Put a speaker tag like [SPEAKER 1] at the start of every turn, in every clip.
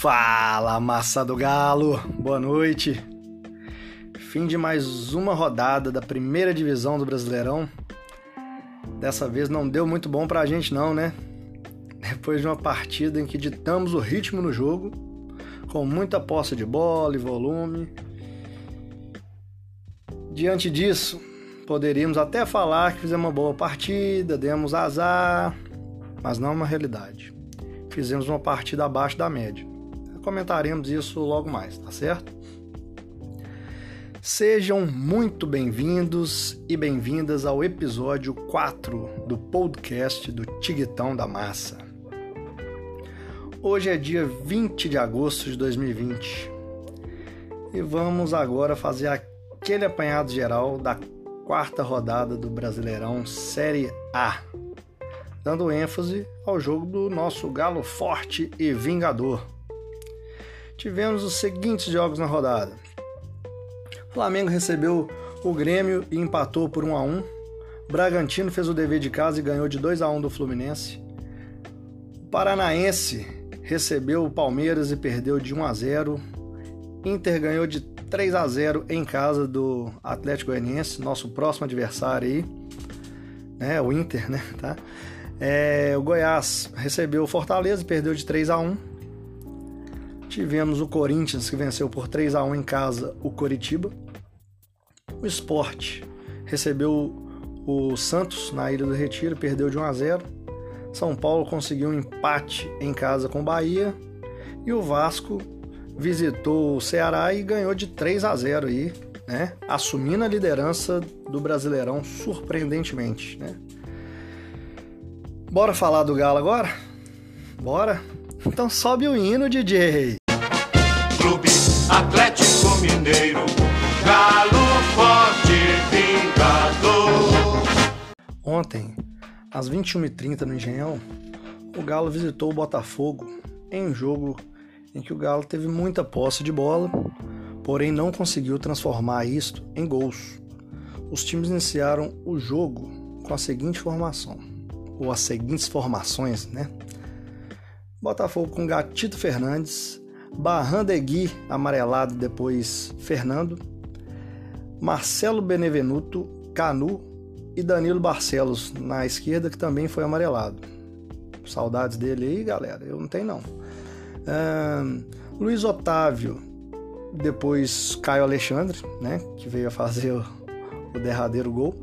[SPEAKER 1] Fala, massa do galo. Boa noite. Fim de mais uma rodada da primeira divisão do Brasileirão. Dessa vez não deu muito bom pra gente não, né? Depois de uma partida em que ditamos o ritmo no jogo, com muita posse de bola e volume. Diante disso, poderíamos até falar que fizemos uma boa partida, demos azar, mas não é uma realidade. Fizemos uma partida abaixo da média. Comentaremos isso logo mais, tá certo? Sejam muito bem-vindos e bem-vindas ao episódio 4 do podcast do Tiguitão da Massa. Hoje é dia 20 de agosto de 2020 e vamos agora fazer aquele apanhado geral da quarta rodada do Brasileirão Série A, dando ênfase ao jogo do nosso Galo Forte e Vingador. Tivemos os seguintes jogos na rodada. O Flamengo recebeu o Grêmio e empatou por 1 a 1. Bragantino fez o dever de casa e ganhou de 2 a 1 do Fluminense. O Paranaense recebeu o Palmeiras e perdeu de 1 a 0. Inter ganhou de 3 a 0 em casa do Atlético Goianiense, nosso próximo adversário aí, né, o Inter, né, tá? É, o Goiás recebeu o Fortaleza e perdeu de 3 a 1. Tivemos o Corinthians que venceu por 3 a 1 em casa o Coritiba. O Sport recebeu o Santos na Ilha do Retiro, perdeu de 1 a 0. São Paulo conseguiu um empate em casa com o Bahia e o Vasco visitou o Ceará e ganhou de 3 a 0 aí, né? Assumindo a liderança do Brasileirão surpreendentemente, né? Bora falar do Galo agora? Bora? Então sobe o hino, DJ.
[SPEAKER 2] Atlético Mineiro, Galo Forte Vingador.
[SPEAKER 1] Ontem, às 21h30 no Engenhão, o Galo visitou o Botafogo em um jogo em que o Galo teve muita posse de bola, porém não conseguiu transformar isto em gols. Os times iniciaram o jogo com a seguinte formação ou as seguintes formações, né? Botafogo com Gatito Fernandes, Barrandegui amarelado, depois Fernando, Marcelo Benevenuto, Canu e Danilo Barcelos na esquerda, que também foi amarelado. Saudades dele aí, galera? Eu não tenho não. Um, Luiz Otávio, depois Caio Alexandre, né, que veio a fazer o, o derradeiro gol.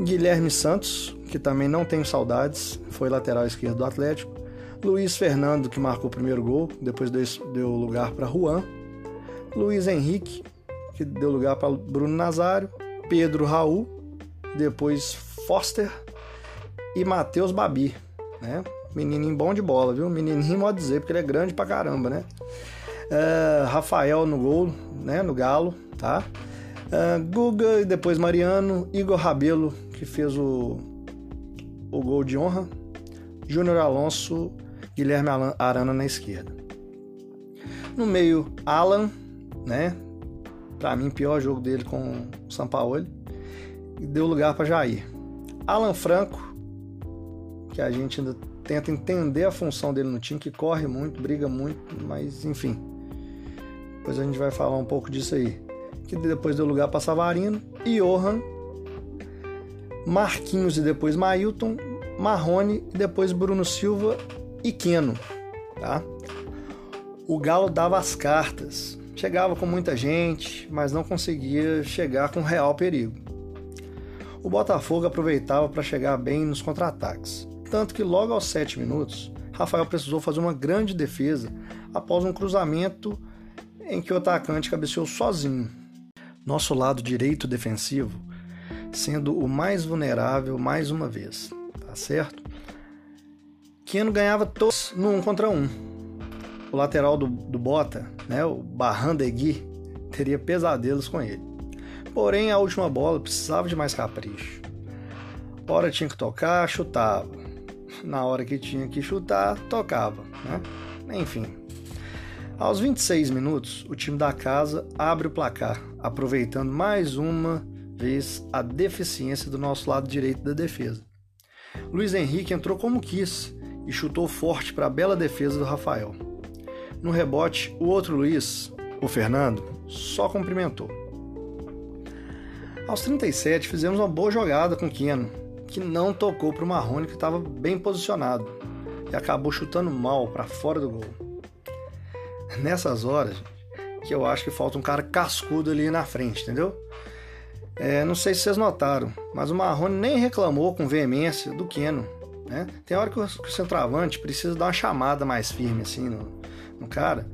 [SPEAKER 1] Guilherme Santos, que também não tenho saudades, foi lateral esquerdo do Atlético. Luiz Fernando, que marcou o primeiro gol, depois deu lugar para Juan. Luiz Henrique, que deu lugar para Bruno Nazário. Pedro Raul, depois Foster e Matheus Babi, né? Menininho bom de bola, viu? Menininho pode dizer, porque ele é grande pra caramba, né? Uh, Rafael no gol, né? No galo, tá? Uh, Guga e depois Mariano. Igor Rabelo, que fez o, o gol de honra. Júnior Alonso, Guilherme Arana na esquerda. No meio, Alan, né? Pra mim, pior jogo dele com o Sampaoli. E deu lugar para Jair. Alan Franco, que a gente ainda tenta entender a função dele no time, que corre muito, briga muito, mas enfim. Depois a gente vai falar um pouco disso aí. Que depois deu lugar para Savarino, Johan, Marquinhos e depois Mailton, Marrone e depois Bruno Silva e tá? O Galo dava as cartas, chegava com muita gente, mas não conseguia chegar com real perigo. O Botafogo aproveitava para chegar bem nos contra-ataques. Tanto que logo aos 7 minutos, Rafael precisou fazer uma grande defesa após um cruzamento em que o atacante cabeceou sozinho. Nosso lado direito defensivo sendo o mais vulnerável mais uma vez, tá certo? Keno ganhava todos no um contra um. O lateral do, do Bota, né, o Barrandegui, teria pesadelos com ele. Porém, a última bola precisava de mais capricho. Hora tinha que tocar, chutava na hora que tinha que chutar, tocava, né? Enfim. Aos 26 minutos, o time da casa abre o placar, aproveitando mais uma vez a deficiência do nosso lado direito da defesa. Luiz Henrique entrou como quis e chutou forte para a bela defesa do Rafael. No rebote, o outro Luiz, o Fernando, só cumprimentou. Aos 37, fizemos uma boa jogada com o Keno, que não tocou para o Marrone, que estava bem posicionado, e acabou chutando mal para fora do gol. Nessas horas, que eu acho que falta um cara cascudo ali na frente, entendeu? É, não sei se vocês notaram, mas o Marrone nem reclamou com veemência do Keno. Né? Tem hora que o, que o centroavante precisa dar uma chamada mais firme assim no, no cara,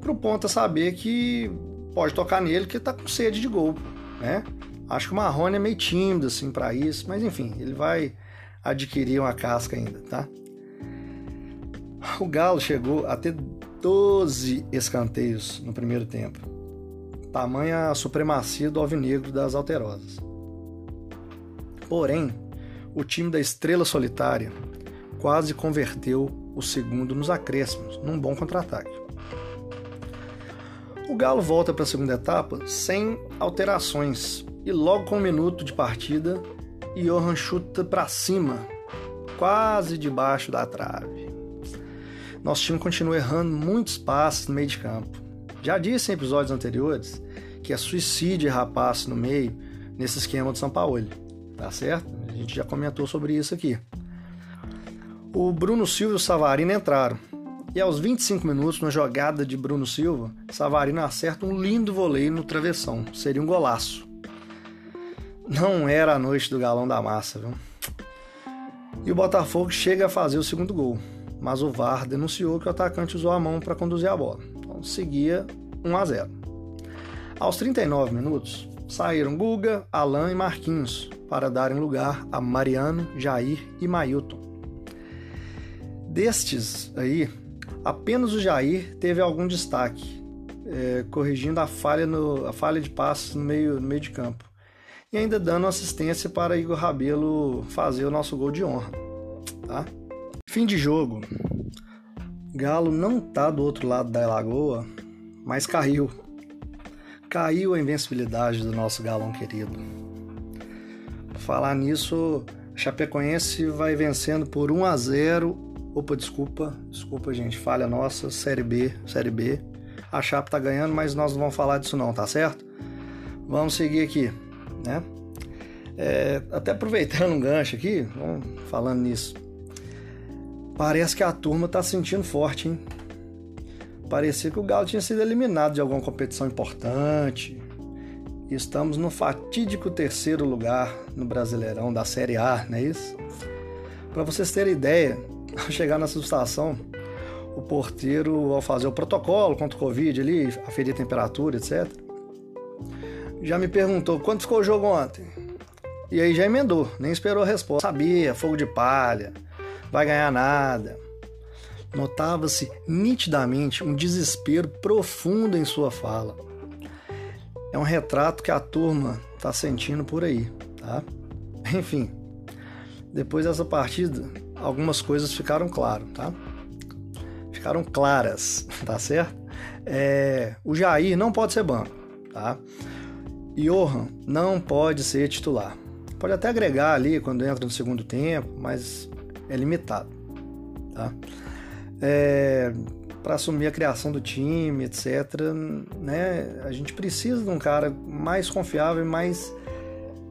[SPEAKER 1] pro ponta saber que pode tocar nele que tá com sede de gol, né? Acho que o Marrone é meio tímido assim para isso, mas enfim, ele vai adquirir uma casca ainda, tá? O Galo chegou a ter 12 escanteios no primeiro tempo. Tamanha a supremacia do alvinegro das alterosas. Porém, o time da Estrela Solitária quase converteu o segundo nos acréscimos, num bom contra-ataque. O Galo volta para a segunda etapa sem alterações e logo com um minuto de partida, Johan chuta para cima, quase debaixo da trave. Nosso time continua errando muitos passes no meio de campo. Já disse em episódios anteriores que é suicídio errar passe no meio nesse esquema do São Paulo, tá certo? A gente já comentou sobre isso aqui. O Bruno Silva e o Savarino entraram. E aos 25 minutos, na jogada de Bruno Silva, Savarino acerta um lindo voleio no travessão. Seria um golaço. Não era a noite do galão da massa, viu? E o Botafogo chega a fazer o segundo gol, mas o VAR denunciou que o atacante usou a mão para conduzir a bola. Então seguia 1 a 0. Aos 39 minutos, saíram Guga, Alain e Marquinhos para darem lugar a Mariano, Jair e Mailton. Destes aí, apenas o Jair teve algum destaque, é, corrigindo a falha, no, a falha de passos no meio, no meio de campo. E ainda dando assistência para Igor Rabelo fazer o nosso gol de honra. Tá? Fim de jogo. Galo não tá do outro lado da lagoa, mas caiu. Caiu a invencibilidade do nosso galão querido. Falar nisso, Chapecoense vai vencendo por 1 a 0 Opa, desculpa, desculpa, gente, falha nossa, Série B, Série B. A Chape tá ganhando, mas nós não vamos falar disso não, tá certo? Vamos seguir aqui, né? É, até aproveitando um gancho aqui, falando nisso. Parece que a turma tá sentindo forte, hein? Parecia que o Galo tinha sido eliminado de alguma competição importante. Estamos no fatídico terceiro lugar no Brasileirão da Série A, não é isso? Para vocês terem ideia, ao chegar nessa estação, o porteiro, ao fazer o protocolo contra o Covid ali, aferir a temperatura, etc., já me perguntou quanto ficou o jogo ontem. E aí já emendou, nem esperou a resposta. Sabia, fogo de palha, vai ganhar nada. Notava-se nitidamente um desespero profundo em sua fala. É um retrato que a turma está sentindo por aí, tá? Enfim, depois dessa partida, algumas coisas ficaram claras, tá? Ficaram claras, tá certo? É, o Jair não pode ser banco, tá? Johan não pode ser titular. Pode até agregar ali quando entra no segundo tempo, mas é limitado, tá? É, para assumir a criação do time, etc. Né? A gente precisa de um cara mais confiável, mais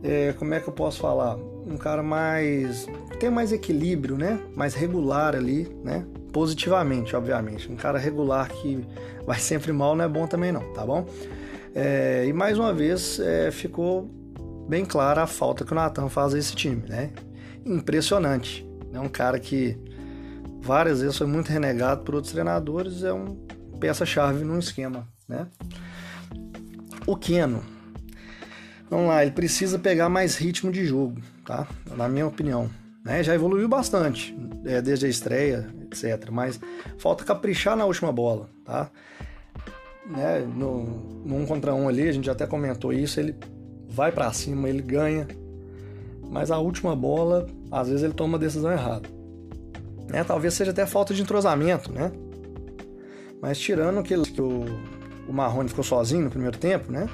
[SPEAKER 1] é, como é que eu posso falar? Um cara mais. tem mais equilíbrio, né? Mais regular ali, né? Positivamente, obviamente. Um cara regular que vai sempre mal não é bom também, não, tá bom? É, e mais uma vez é, ficou bem clara a falta que o Natan faz a esse time, né? Impressionante. É um cara que várias vezes foi muito renegado por outros treinadores, é um peça-chave num esquema, né? O Keno, Vamos lá, ele precisa pegar mais ritmo de jogo, tá? Na minha opinião. Né? Já evoluiu bastante, é, desde a estreia, etc. Mas falta caprichar na última bola, tá? Né? No, no um contra um ali, a gente até comentou isso, ele vai para cima, ele ganha. Mas a última bola, às vezes ele toma uma decisão errada. Né? Talvez seja até falta de entrosamento, né? Mas tirando que, que o, o Marrone ficou sozinho no primeiro tempo, né?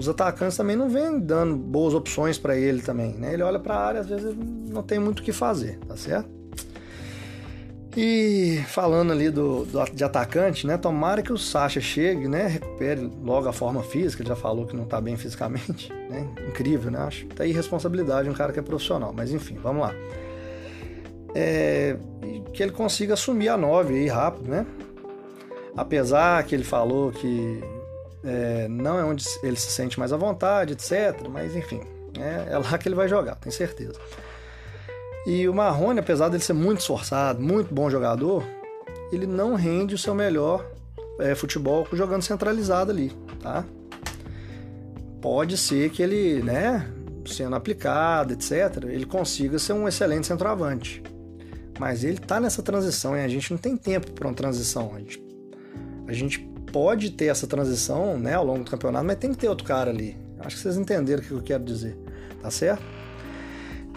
[SPEAKER 1] os atacantes também não vêm dando boas opções para ele também, né? Ele olha para a área, às vezes não tem muito o que fazer, tá certo? E falando ali do, do, de atacante, né? Tomara que o Sacha chegue, né? Recupere logo a forma física. Ele já falou que não tá bem fisicamente, né? Incrível, né? Acho tá irresponsabilidade um cara que é profissional. Mas enfim, vamos lá. É, que ele consiga assumir a 9 aí rápido, né? Apesar que ele falou que é, não é onde ele se sente mais à vontade, etc. Mas enfim, é, é lá que ele vai jogar, tenho certeza. E o Marrone, apesar dele ser muito esforçado, muito bom jogador, ele não rende o seu melhor é, futebol jogando centralizado ali, tá? Pode ser que ele, né, sendo aplicado, etc., ele consiga ser um excelente centroavante. Mas ele tá nessa transição e a gente não tem tempo para uma transição. A gente, a gente pode ter essa transição, né, ao longo do campeonato, mas tem que ter outro cara ali. Acho que vocês entenderam o que eu quero dizer, tá certo?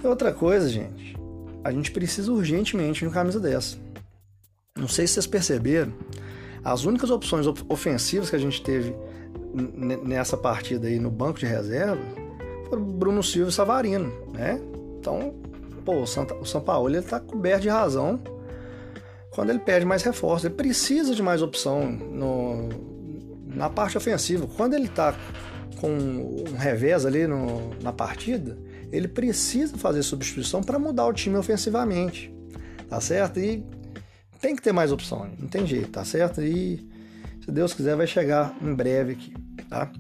[SPEAKER 1] E outra coisa, gente, a gente precisa urgentemente de uma camisa dessa. Não sei se vocês perceberam, as únicas opções ofensivas que a gente teve nessa partida aí no banco de reserva foram Bruno Silva e Savarino, né? Então, pô, o, Santa, o São Paulo ele tá coberto de razão quando ele pede mais reforço. Ele precisa de mais opção no, na parte ofensiva. Quando ele tá com um revés ali no, na partida, ele precisa fazer substituição para mudar o time ofensivamente, tá certo? E tem que ter mais opções, não tem jeito, tá certo? E se Deus quiser vai chegar em breve aqui, tá?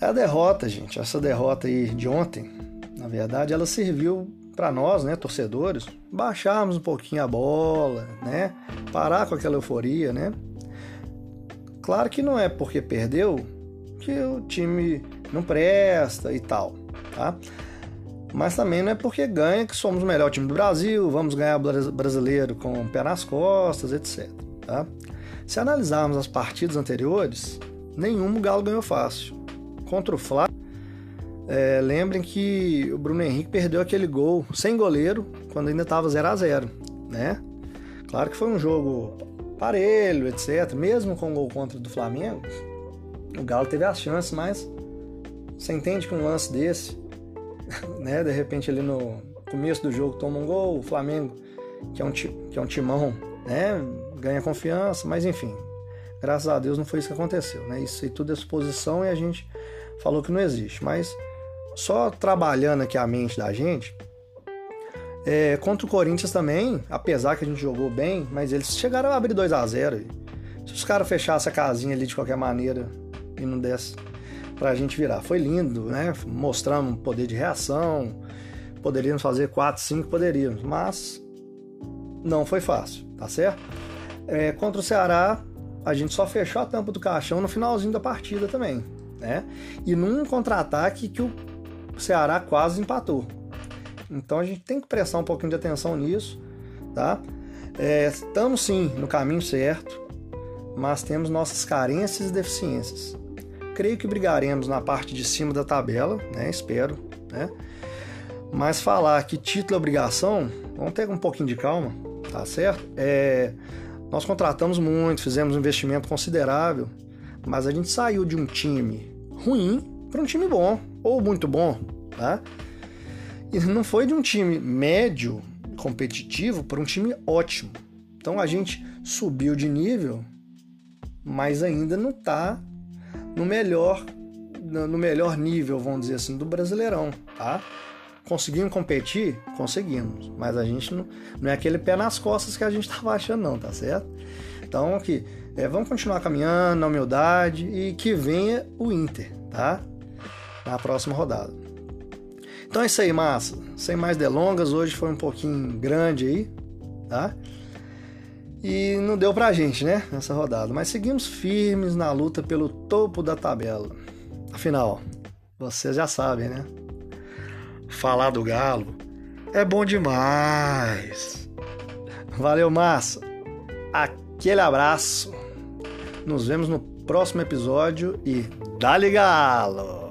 [SPEAKER 1] A derrota, gente, essa derrota aí de ontem, na verdade, ela serviu para nós, né, torcedores, baixarmos um pouquinho a bola, né? Parar com aquela euforia, né? Claro que não é porque perdeu que o time não presta e tal tá? Mas também não é porque ganha que somos o melhor time do Brasil, vamos ganhar brasileiro com o pé nas costas, etc. Tá? Se analisarmos as partidas anteriores, nenhum Galo ganhou fácil. Contra o Flamengo, é, lembrem que o Bruno Henrique perdeu aquele gol sem goleiro quando ainda estava 0 a 0 né? Claro que foi um jogo parelho, etc. Mesmo com o gol contra do Flamengo, o Galo teve as chances, mas você entende que um lance desse né? De repente ali no começo do jogo toma um gol, o Flamengo, que é um, que é um timão, né? Ganha confiança, mas enfim, graças a Deus não foi isso que aconteceu, né? Isso aí tudo é suposição e a gente falou que não existe, mas só trabalhando aqui a mente da gente, é, contra o Corinthians também, apesar que a gente jogou bem, mas eles chegaram a abrir 2 a 0 Se os caras fechassem a casinha ali de qualquer maneira e não desse para a gente virar. Foi lindo, né? Mostramos poder de reação. Poderíamos fazer 4, 5, poderíamos, mas não foi fácil, tá certo? É, contra o Ceará, a gente só fechou a tampa do caixão no finalzinho da partida também, né? E num contra-ataque que o Ceará quase empatou. Então a gente tem que prestar um pouquinho de atenção nisso, tá? É, estamos sim no caminho certo, mas temos nossas carências e deficiências. Creio que brigaremos na parte de cima da tabela, né? Espero, né? Mas falar que título é obrigação, vamos ter um pouquinho de calma, tá certo? É, nós contratamos muito, fizemos um investimento considerável, mas a gente saiu de um time ruim para um time bom, ou muito bom, tá? E não foi de um time médio, competitivo, para um time ótimo. Então a gente subiu de nível, mas ainda não está no melhor no melhor nível, vamos dizer assim, do Brasileirão, tá? Conseguimos competir? Conseguimos, mas a gente não, não é aquele pé nas costas que a gente estava achando não, tá certo? Então aqui, é, vamos continuar caminhando na humildade e que venha o Inter, tá? Na próxima rodada. Então é isso aí, massa. Sem mais delongas, hoje foi um pouquinho grande aí, tá? E não deu pra gente, né, nessa rodada. Mas seguimos firmes na luta pelo topo da tabela. Afinal, vocês já sabem, né? Falar do Galo é bom demais. Valeu, massa. Aquele abraço. Nos vemos no próximo episódio e dá-lhe galo!